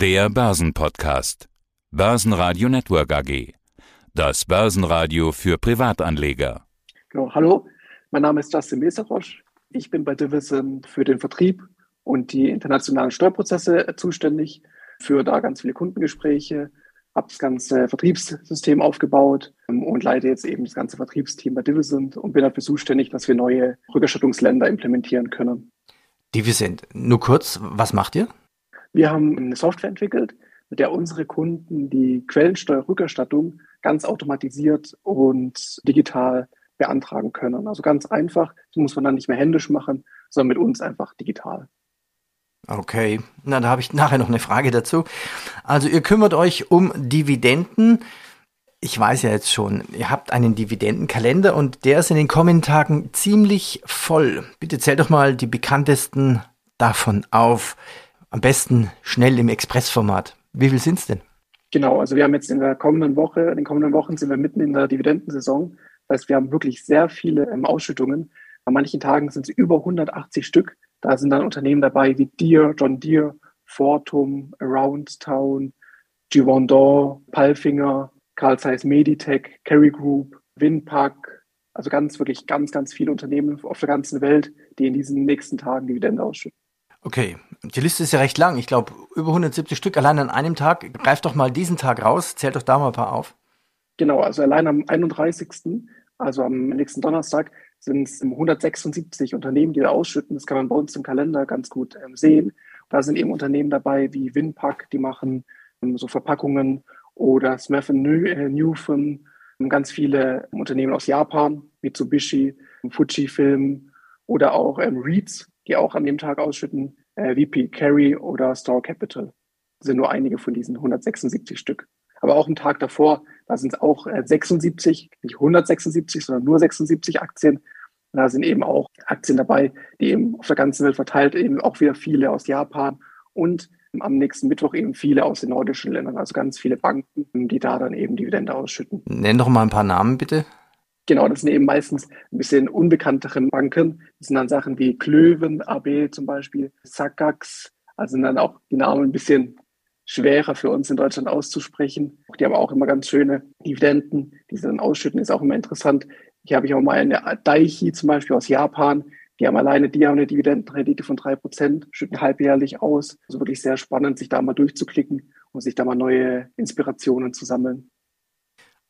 Der Börsenpodcast. Börsenradio Network AG. Das Börsenradio für Privatanleger. Genau, hallo, mein Name ist Justin Meserosch. Ich bin bei Division für den Vertrieb und die internationalen Steuerprozesse zuständig, für da ganz viele Kundengespräche, habe das ganze Vertriebssystem aufgebaut ähm, und leite jetzt eben das ganze Vertriebsteam bei Divisent und bin dafür zuständig, dass wir neue Rückerstattungsländer implementieren können. Divisent, nur kurz, was macht ihr? Wir haben eine Software entwickelt, mit der unsere Kunden die Quellensteuerrückerstattung ganz automatisiert und digital beantragen können. Also ganz einfach, das muss man dann nicht mehr händisch machen, sondern mit uns einfach digital. Okay, na, da habe ich nachher noch eine Frage dazu. Also ihr kümmert euch um Dividenden. Ich weiß ja jetzt schon, ihr habt einen Dividendenkalender und der ist in den kommenden Tagen ziemlich voll. Bitte zählt doch mal die bekanntesten davon auf. Am besten schnell im Expressformat. Wie viel sind es denn? Genau, also wir haben jetzt in der kommenden Woche, in den kommenden Wochen sind wir mitten in der Dividendensaison. Das heißt, wir haben wirklich sehr viele ähm, Ausschüttungen. An manchen Tagen sind es über 180 Stück. Da sind dann Unternehmen dabei wie Deere, John Deere, Fortum, Around Town, Givaudan, Palfinger, Carl Zeiss Meditech, Kerry Group, Winpack, also ganz, wirklich ganz, ganz viele Unternehmen auf der ganzen Welt, die in diesen nächsten Tagen Dividende ausschütten. Okay, die Liste ist ja recht lang. Ich glaube, über 170 Stück allein an einem Tag. Greif doch mal diesen Tag raus, zählt doch da mal ein paar auf. Genau, also allein am 31., also am nächsten Donnerstag, sind es 176 Unternehmen, die da ausschütten. Das kann man bei uns im Kalender ganz gut ähm, sehen. Da sind eben Unternehmen dabei wie Winpack, die machen ähm, so Verpackungen oder Smith äh, Newfen, ähm, ganz viele Unternehmen aus Japan, Mitsubishi, Fujifilm oder auch ähm, Reeds, die auch an dem Tag ausschütten, äh, VP Carry oder Store Capital. Das sind nur einige von diesen 176 Stück. Aber auch einen Tag davor, da sind es auch 76, äh, nicht 176, sondern nur 76 Aktien. Und da sind eben auch Aktien dabei, die eben auf der ganzen Welt verteilt, eben auch wieder viele aus Japan und am nächsten Mittwoch eben viele aus den nordischen Ländern, also ganz viele Banken, die da dann eben Dividende ausschütten. Nenn doch mal ein paar Namen bitte. Genau, das sind eben meistens ein bisschen unbekanntere Banken. Das sind dann Sachen wie Klöven, AB zum Beispiel, Sakax, also sind dann auch die Namen ein bisschen schwerer für uns in Deutschland auszusprechen. Die haben auch immer ganz schöne Dividenden, die sie dann ausschütten, ist auch immer interessant. Hier habe ich auch mal eine Daichi zum Beispiel aus Japan. Die haben alleine, die haben eine Dividendenrendite von drei Prozent, schütten halbjährlich aus. Also wirklich sehr spannend, sich da mal durchzuklicken und sich da mal neue Inspirationen zu sammeln.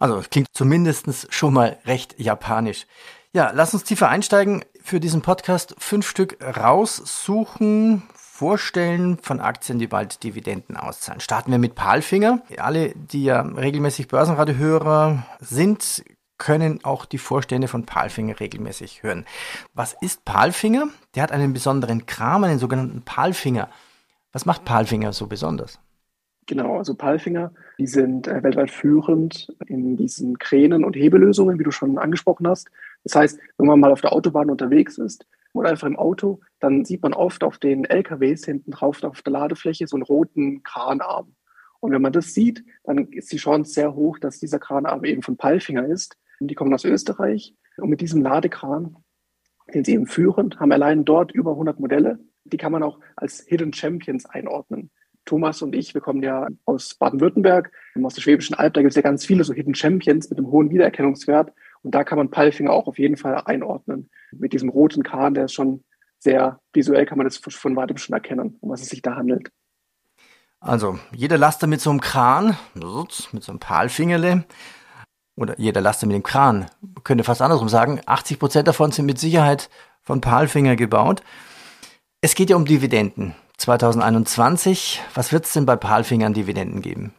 Also klingt zumindest schon mal recht japanisch. Ja, lass uns tiefer einsteigen. Für diesen Podcast fünf Stück raussuchen, vorstellen von Aktien, die bald Dividenden auszahlen. Starten wir mit Palfinger. Alle, die ja regelmäßig Börsenradiohörer sind, können auch die Vorstände von Palfinger regelmäßig hören. Was ist Palfinger? Der hat einen besonderen Kram, einen sogenannten Palfinger. Was macht Palfinger so besonders? Genau, also Palfinger, die sind äh, weltweit führend in diesen Kränen und Hebelösungen, wie du schon angesprochen hast. Das heißt, wenn man mal auf der Autobahn unterwegs ist, oder einfach im Auto, dann sieht man oft auf den LKWs hinten drauf auf der Ladefläche so einen roten Kranarm. Und wenn man das sieht, dann ist die Chance sehr hoch, dass dieser Kranarm eben von Palfinger ist. Und die kommen aus Österreich. Und mit diesem Ladekran, den sie eben führen, haben allein dort über 100 Modelle. Die kann man auch als Hidden Champions einordnen. Thomas und ich, wir kommen ja aus Baden-Württemberg, aus der Schwäbischen Alb, da gibt es ja ganz viele so Hidden Champions mit einem hohen Wiedererkennungswert. Und da kann man Palfinger auch auf jeden Fall einordnen. Mit diesem roten Kahn, der ist schon sehr visuell, kann man das von weitem schon erkennen, um was es sich da handelt. Also, jeder Laster mit so einem Kran, mit so einem Palfingerle, oder jeder Laster mit dem Kran, könnte fast andersrum sagen, 80 Prozent davon sind mit Sicherheit von Palfinger gebaut. Es geht ja um Dividenden. 2021, was wird es denn bei Palfinger an Dividenden geben?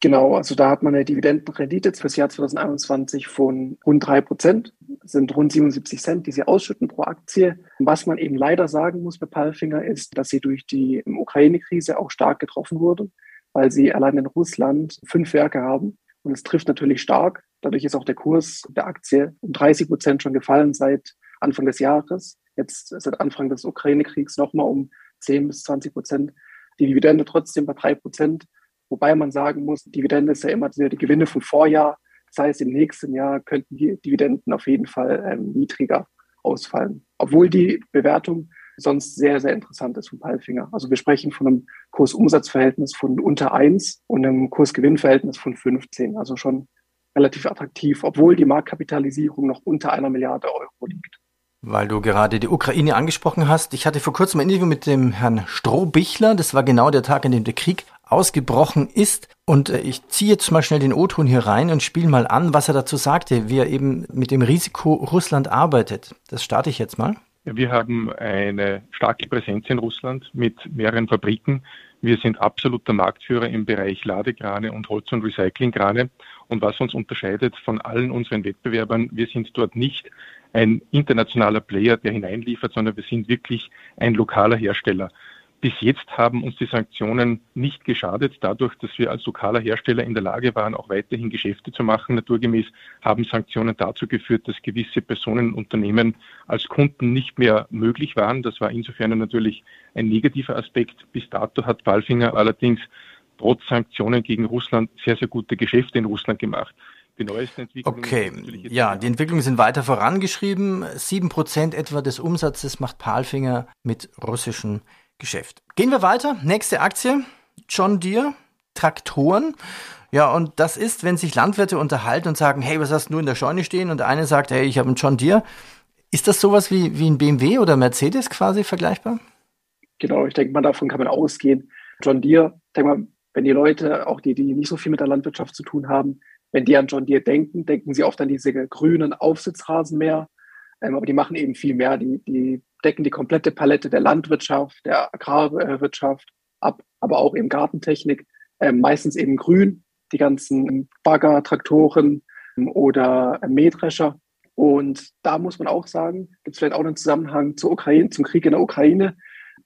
Genau, also da hat man eine Dividendenrendite fürs Jahr 2021 von rund drei Prozent, sind rund 77 Cent, die sie ausschütten pro Aktie. Was man eben leider sagen muss bei Palfinger ist, dass sie durch die Ukraine-Krise auch stark getroffen wurde, weil sie allein in Russland fünf Werke haben. Und es trifft natürlich stark. Dadurch ist auch der Kurs der Aktie um 30 Prozent schon gefallen seit Anfang des Jahres. Jetzt seit Anfang des Ukraine-Kriegs nochmal um 10 bis 20 Prozent. Die Dividende trotzdem bei drei Prozent. Wobei man sagen muss, Dividende ist ja immer die Gewinne vom Vorjahr. Das heißt, im nächsten Jahr könnten die Dividenden auf jeden Fall ähm, niedriger ausfallen. Obwohl die Bewertung sonst sehr, sehr interessant ist von Palfinger. Also wir sprechen von einem Kursumsatzverhältnis von unter eins und einem Kursgewinnverhältnis von 15. Also schon relativ attraktiv, obwohl die Marktkapitalisierung noch unter einer Milliarde Euro liegt. Weil du gerade die Ukraine angesprochen hast. Ich hatte vor kurzem ein Interview mit dem Herrn Strohbichler. Das war genau der Tag, an dem der Krieg ausgebrochen ist. Und äh, ich ziehe jetzt mal schnell den O-Ton hier rein und spiele mal an, was er dazu sagte, wie er eben mit dem Risiko Russland arbeitet. Das starte ich jetzt mal. Wir haben eine starke Präsenz in Russland mit mehreren Fabriken. Wir sind absoluter Marktführer im Bereich Ladekrane und Holz- und Recyclingkrane. Und was uns unterscheidet von allen unseren Wettbewerbern, wir sind dort nicht ein internationaler Player, der hineinliefert, sondern wir sind wirklich ein lokaler Hersteller. Bis jetzt haben uns die Sanktionen nicht geschadet, dadurch, dass wir als lokaler Hersteller in der Lage waren, auch weiterhin Geschäfte zu machen. Naturgemäß haben Sanktionen dazu geführt, dass gewisse Personen und Unternehmen als Kunden nicht mehr möglich waren. Das war insofern natürlich ein negativer Aspekt. Bis dato hat Balfinger allerdings trotz Sanktionen gegen Russland sehr, sehr gute Geschäfte in Russland gemacht. Die neuesten Entwicklungen. Okay, ja, die Entwicklungen sind weiter vorangeschrieben. Sieben Prozent etwa des Umsatzes macht Palfinger mit russischen Geschäft. Gehen wir weiter. Nächste Aktie. John Deere. Traktoren. Ja, und das ist, wenn sich Landwirte unterhalten und sagen, hey, was hast du in der Scheune stehen? Und der eine sagt, hey, ich habe einen John Deere. Ist das sowas wie, wie ein BMW oder Mercedes quasi vergleichbar? Genau, ich denke mal, davon kann man ausgehen. John Deere, ich denke mal, wenn die Leute, auch die, die nicht so viel mit der Landwirtschaft zu tun haben, wenn die an John Deere denken, denken sie oft an diese grünen Aufsitzrasenmäher. Ähm, aber die machen eben viel mehr. Die, die decken die komplette Palette der Landwirtschaft, der Agrarwirtschaft ab, aber auch eben Gartentechnik. Ähm, meistens eben grün, die ganzen Bagger, Traktoren ähm, oder Mähdrescher. Und da muss man auch sagen, gibt es vielleicht auch einen Zusammenhang zur Ukraine, zum Krieg in der Ukraine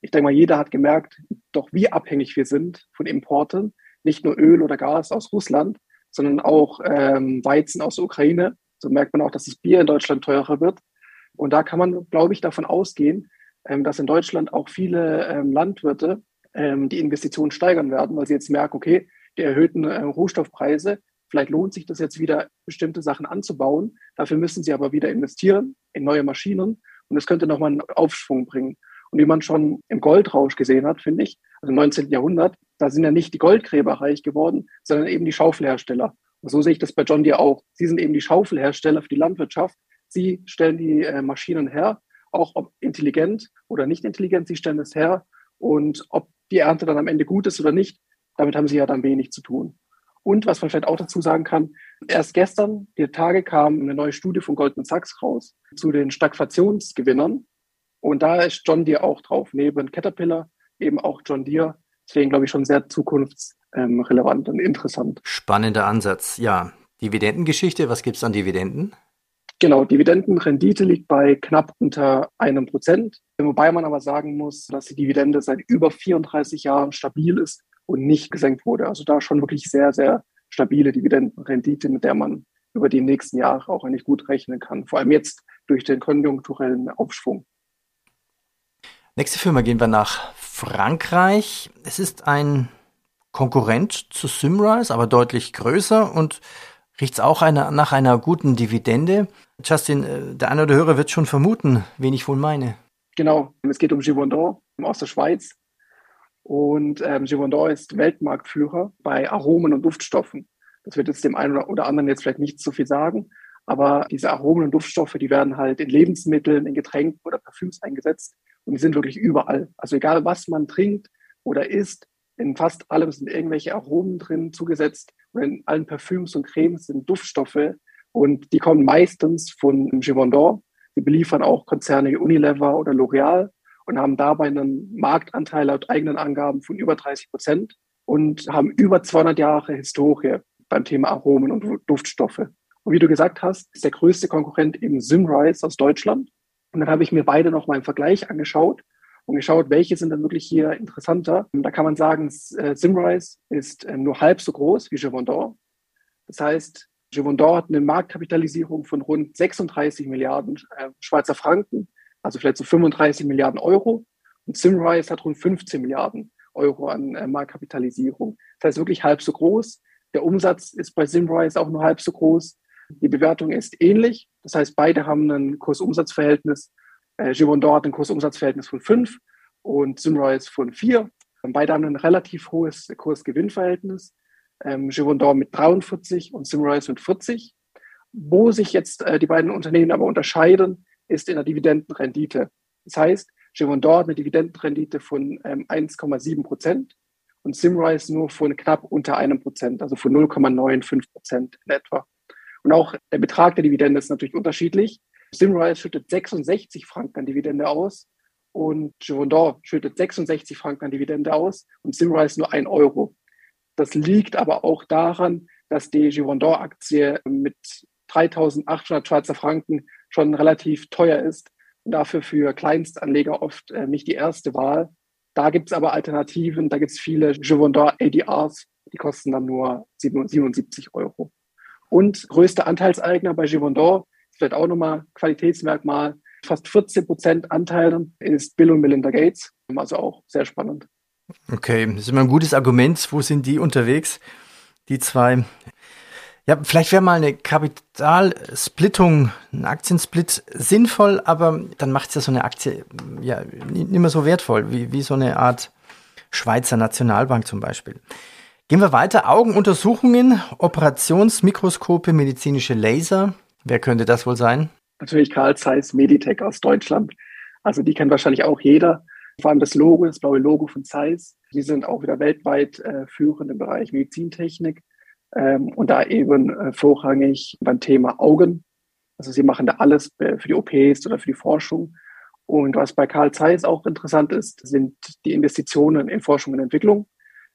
ich denke mal, jeder hat gemerkt, doch wie abhängig wir sind von Importen. Nicht nur Öl oder Gas aus Russland, sondern auch ähm, Weizen aus der Ukraine. So merkt man auch, dass das Bier in Deutschland teurer wird. Und da kann man, glaube ich, davon ausgehen, ähm, dass in Deutschland auch viele ähm, Landwirte ähm, die Investitionen steigern werden, weil sie jetzt merken, okay, die erhöhten äh, Rohstoffpreise, vielleicht lohnt sich das jetzt wieder, bestimmte Sachen anzubauen. Dafür müssen sie aber wieder investieren in neue Maschinen. Und das könnte nochmal einen Aufschwung bringen. Und wie man schon im Goldrausch gesehen hat, finde ich, also im 19. Jahrhundert, da sind ja nicht die Goldgräber reich geworden, sondern eben die Schaufelhersteller. Und so sehe ich das bei John Deere auch. Sie sind eben die Schaufelhersteller für die Landwirtschaft. Sie stellen die äh, Maschinen her, auch ob intelligent oder nicht intelligent, sie stellen es her. Und ob die Ernte dann am Ende gut ist oder nicht, damit haben sie ja dann wenig zu tun. Und was man vielleicht auch dazu sagen kann, erst gestern, die Tage kam eine neue Studie von Goldman Sachs raus zu den Stagflationsgewinnern. Und da ist John Deere auch drauf, neben Caterpillar eben auch John Deere. Deswegen glaube ich schon sehr zukunftsrelevant und interessant. Spannender Ansatz, ja. Dividendengeschichte, was gibt es an Dividenden? Genau, Dividendenrendite liegt bei knapp unter einem Prozent. Wobei man aber sagen muss, dass die Dividende seit über 34 Jahren stabil ist und nicht gesenkt wurde. Also da schon wirklich sehr, sehr stabile Dividendenrendite, mit der man über die nächsten Jahre auch eigentlich gut rechnen kann. Vor allem jetzt durch den konjunkturellen Aufschwung. Nächste Firma gehen wir nach Frankreich. Es ist ein Konkurrent zu Simrise, aber deutlich größer und riecht es auch eine, nach einer guten Dividende. Justin, äh, der eine oder Hörer wird schon vermuten, wen ich wohl meine. Genau, es geht um Givaudan aus der Schweiz. Und ähm, Givaudan ist Weltmarktführer bei Aromen und Duftstoffen. Das wird jetzt dem einen oder anderen jetzt vielleicht nicht so viel sagen, aber diese Aromen und Duftstoffe, die werden halt in Lebensmitteln, in Getränken oder Parfüms eingesetzt. Und die sind wirklich überall. Also egal, was man trinkt oder isst, in fast allem sind irgendwelche Aromen drin zugesetzt. Und in allen Parfüms und Cremes sind Duftstoffe. Und die kommen meistens von Givaudan. Die beliefern auch Konzerne wie Unilever oder L'Oreal und haben dabei einen Marktanteil laut eigenen Angaben von über 30 Prozent und haben über 200 Jahre Historie beim Thema Aromen und Duftstoffe. Und wie du gesagt hast, ist der größte Konkurrent eben Simrise aus Deutschland. Und dann habe ich mir beide noch mal im Vergleich angeschaut und geschaut, welche sind dann wirklich hier interessanter. Und da kann man sagen, äh, Simrise ist ähm, nur halb so groß wie Givaudan. Das heißt, Givaudan hat eine Marktkapitalisierung von rund 36 Milliarden äh, Schweizer Franken, also vielleicht so 35 Milliarden Euro. Und Simrise hat rund 15 Milliarden Euro an äh, Marktkapitalisierung. Das heißt wirklich halb so groß. Der Umsatz ist bei Simrise auch nur halb so groß. Die Bewertung ist ähnlich. Das heißt, beide haben ein Kursumsatzverhältnis Äh, Givaudan hat ein Kursumsatzverhältnis von 5 und Simrise von 4. Beide haben ein relativ hohes Kurs-Gewinn-Verhältnis. Ähm, Givaudan mit 43 und Simrise mit 40. Wo sich jetzt äh, die beiden Unternehmen aber unterscheiden, ist in der Dividendenrendite. Das heißt, Givaudan hat eine Dividendenrendite von ähm, 1,7 Prozent und Simrise nur von knapp unter einem Prozent, also von 0,95 Prozent in etwa. Und auch der Betrag der Dividende ist natürlich unterschiedlich. Simrise schüttet 66 Franken an Dividende aus und Givaudan schüttet 66 Franken an Dividende aus und Simrise nur 1 Euro. Das liegt aber auch daran, dass die Givaudan-Aktie mit 3.800 Schweizer Franken schon relativ teuer ist und dafür für Kleinstanleger oft äh, nicht die erste Wahl. Da gibt es aber Alternativen, da gibt es viele Givaudan ADRs, die kosten dann nur 77 Euro. Und größter Anteilseigner bei Givaudan, vielleicht auch nochmal Qualitätsmerkmal, fast 14 Prozent Anteilen ist Bill und Melinda Gates, also auch sehr spannend. Okay, das ist immer ein gutes Argument. Wo sind die unterwegs? Die zwei ja, vielleicht wäre mal eine Kapitalsplittung, ein Aktiensplit sinnvoll, aber dann macht es ja so eine Aktie ja nicht mehr so wertvoll, wie, wie so eine Art Schweizer Nationalbank zum Beispiel. Gehen wir weiter. Augenuntersuchungen, Operationsmikroskope, medizinische Laser. Wer könnte das wohl sein? Natürlich Karl Zeiss Meditech aus Deutschland. Also die kennt wahrscheinlich auch jeder. Vor allem das Logo, das blaue Logo von Zeiss. Die sind auch wieder weltweit äh, führend im Bereich Medizintechnik ähm, und da eben äh, vorrangig beim Thema Augen. Also sie machen da alles für die OPs oder für die Forschung. Und was bei Carl Zeiss auch interessant ist, sind die Investitionen in Forschung und Entwicklung.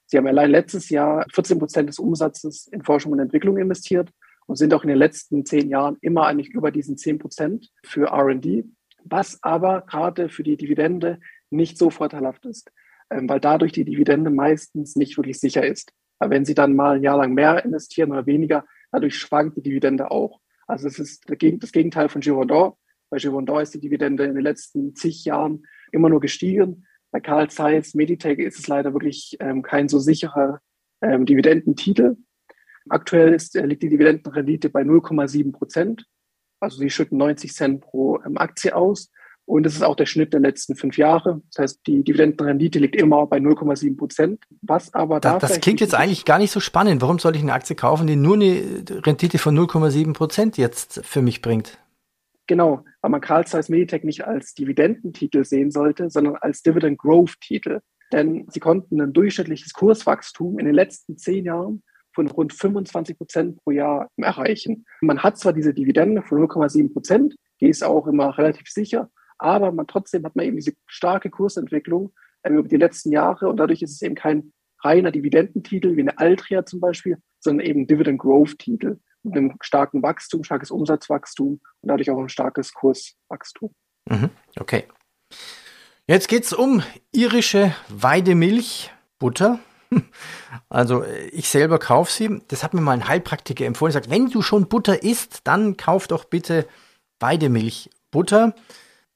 Sie haben allein letztes Jahr 14 Prozent des Umsatzes in Forschung und Entwicklung investiert und sind auch in den letzten zehn Jahren immer eigentlich über diesen 10 Prozent für R&D, was aber gerade für die Dividende nicht so vorteilhaft ist, ähm, weil dadurch die Dividende meistens nicht wirklich sicher ist. Aber wenn Sie dann mal ein Jahr lang mehr investieren oder weniger, dadurch schwankt die Dividende auch. Also es ist das Gegenteil von Givaudan. Bei Givaudan ist die Dividende in den letzten zig Jahren immer nur gestiegen. Bei Carl Zeiss Meditech ist es leider wirklich ähm, kein so sicherer ähm, Dividendentitel. Aktuell ist, äh, liegt die Dividendenrendite bei 0,7 Prozent. Also sie schütten 90 Cent pro ähm, Aktie aus. Und das ist auch der Schnitt der letzten fünf Jahre. Das heißt, die Dividendenrendite liegt immer bei 0,7 Prozent. Was aber da. Das, das klingt jetzt eigentlich gar nicht so spannend. Warum soll ich eine Aktie kaufen, die nur eine Rendite von 0,7 Prozent jetzt für mich bringt? Genau, weil man Carl Zeiss Meditech nicht als Dividendentitel sehen sollte, sondern als Dividend Growth Titel. Denn sie konnten ein durchschnittliches Kurswachstum in den letzten zehn Jahren von rund 25 Prozent pro Jahr erreichen. Man hat zwar diese Dividende von 0,7 Prozent, die ist auch immer relativ sicher, aber man trotzdem hat man eben diese starke Kursentwicklung ähm, über die letzten Jahre und dadurch ist es eben kein reiner Dividendentitel wie eine Altria zum Beispiel, sondern eben Dividend Growth Titel einem starken Wachstum, starkes Umsatzwachstum und dadurch auch ein starkes Kurswachstum. Mhm, okay. Jetzt geht es um irische Weidemilchbutter. Also ich selber kaufe sie. Das hat mir mal ein Heilpraktiker empfohlen. Er sagt, wenn du schon Butter isst, dann kauf doch bitte Weidemilchbutter.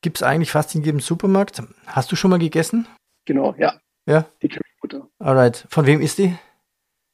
Gibt es eigentlich fast in jedem Supermarkt. Hast du schon mal gegessen? Genau, ja. Ja? Die Currybutter. Alright. Von wem ist die?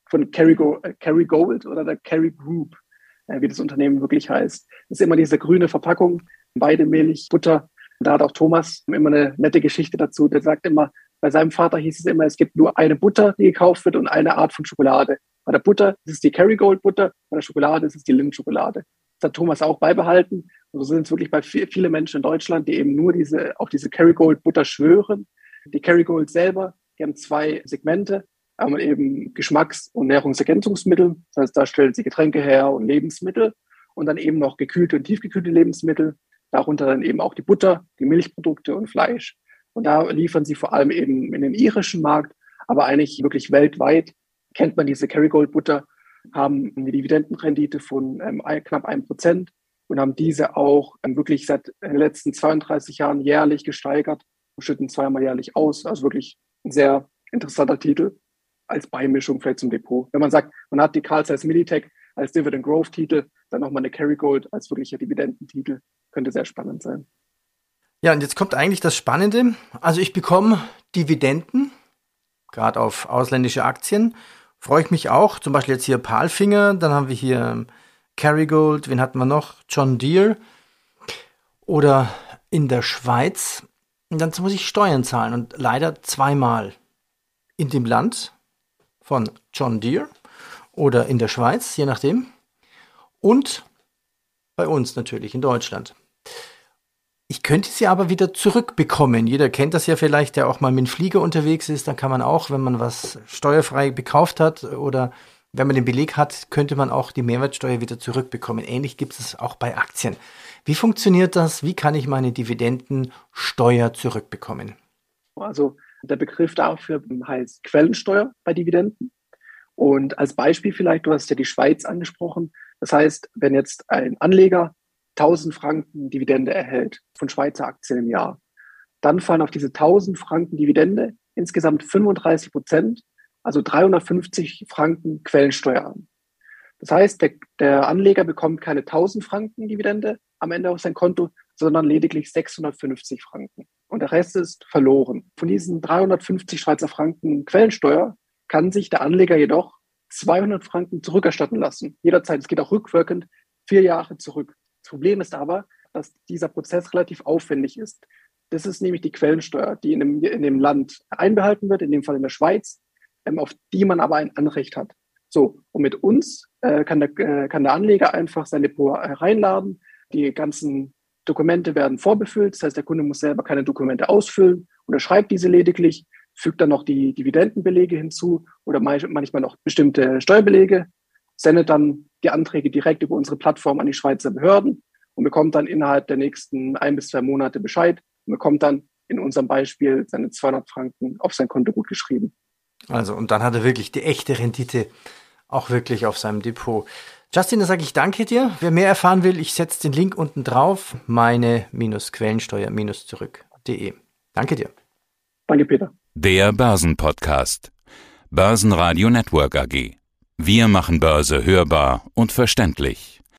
Von Kerry, Go äh, oder der Kerry Group, äh, wie das Unternehmen wirklich heißt. Das ist immer diese grüne Verpackung, beide Milch, Butter. Da hat auch Thomas immer eine nette Geschichte dazu. Der sagt immer, bei seinem Vater hieß es immer, es gibt nur eine Butter, die gekauft wird und eine Art von Schokolade. Bei der Butter ist es die Kerrygold Butter, bei der Schokolade ist es die Lindt-Schokolade. Das hat Thomas auch beibehalten. Und so sind es wirklich bei viel, viele Menschen in Deutschland, die eben nur diese, auf diese Kerrygold Butter schwören. Die Kerrygold selber, die haben zwei Segmente. Einmal eben Geschmacks- und Nährungsergänzungsmittel. Das heißt, da stellen sie Getränke her und Lebensmittel. Und dann eben noch gekühlte und tiefgekühlte Lebensmittel. Darunter dann eben auch die Butter, die Milchprodukte und Fleisch. Und da liefern sie vor allem eben in den irischen Markt, aber eigentlich wirklich weltweit kennt man diese Kerrygold Butter haben eine Dividendenrendite von ähm, knapp einem Prozent und haben diese auch ähm, wirklich seit den letzten 32 Jahren jährlich gesteigert und schütten zweimal jährlich aus. Also wirklich ein sehr interessanter Titel als Beimischung vielleicht zum Depot. Wenn man sagt, man hat die Carl Zeiss Militech als Dividend Growth Titel, dann nochmal eine Carry als wirklicher Dividendentitel, könnte sehr spannend sein. Ja, und jetzt kommt eigentlich das Spannende. Also ich bekomme Dividenden, gerade auf ausländische Aktien freue ich mich auch. Zum Beispiel jetzt hier Palfinger, dann haben wir hier Kerrygold, wen hatten wir noch? John Deere. Oder in der Schweiz, dann muss ich Steuern zahlen und leider zweimal. In dem Land von John Deere oder in der Schweiz, je nachdem. Und bei uns natürlich in Deutschland. Ich könnte sie aber wieder zurückbekommen. Jeder kennt das ja vielleicht, der auch mal mit dem Flieger unterwegs ist. Dann kann man auch, wenn man was steuerfrei gekauft hat oder wenn man den Beleg hat, könnte man auch die Mehrwertsteuer wieder zurückbekommen. Ähnlich gibt es auch bei Aktien. Wie funktioniert das? Wie kann ich meine Dividendensteuer zurückbekommen? Also der Begriff dafür heißt Quellensteuer bei Dividenden. Und als Beispiel vielleicht, du hast ja die Schweiz angesprochen. Das heißt, wenn jetzt ein Anleger 1000 Franken Dividende erhält von Schweizer Aktien im Jahr, dann fallen auf diese 1000 Franken Dividende insgesamt 35 Prozent, also 350 Franken Quellensteuer an. Das heißt, der, der Anleger bekommt keine 1000 Franken Dividende am Ende auf sein Konto, sondern lediglich 650 Franken. Und der Rest ist verloren. Von diesen 350 Schweizer Franken Quellensteuer kann sich der Anleger jedoch 200 Franken zurückerstatten lassen. Jederzeit. Es geht auch rückwirkend vier Jahre zurück. Das Problem ist aber, dass dieser Prozess relativ aufwendig ist. Das ist nämlich die Quellensteuer, die in dem, in dem Land einbehalten wird, in dem Fall in der Schweiz, ähm, auf die man aber ein Anrecht hat. So, und mit uns äh, kann, der, äh, kann der Anleger einfach sein Depot reinladen. Die ganzen Dokumente werden vorbefüllt. Das heißt, der Kunde muss selber keine Dokumente ausfüllen, unterschreibt diese lediglich, fügt dann noch die Dividendenbelege hinzu oder manchmal noch bestimmte Steuerbelege, sendet dann die Anträge direkt über unsere Plattform an die Schweizer Behörden und bekommt dann innerhalb der nächsten ein bis zwei Monate Bescheid und bekommt dann in unserem Beispiel seine 200 Franken auf sein Konto gut geschrieben. Also, und dann hat er wirklich die echte Rendite auch wirklich auf seinem Depot. Justin, da sage ich danke dir. Wer mehr erfahren will, ich setze den Link unten drauf, meine-quellensteuer-zurück.de. Danke dir. Danke, Peter. Der Börsenpodcast. Börsenradio Network AG. Wir machen Börse hörbar und verständlich.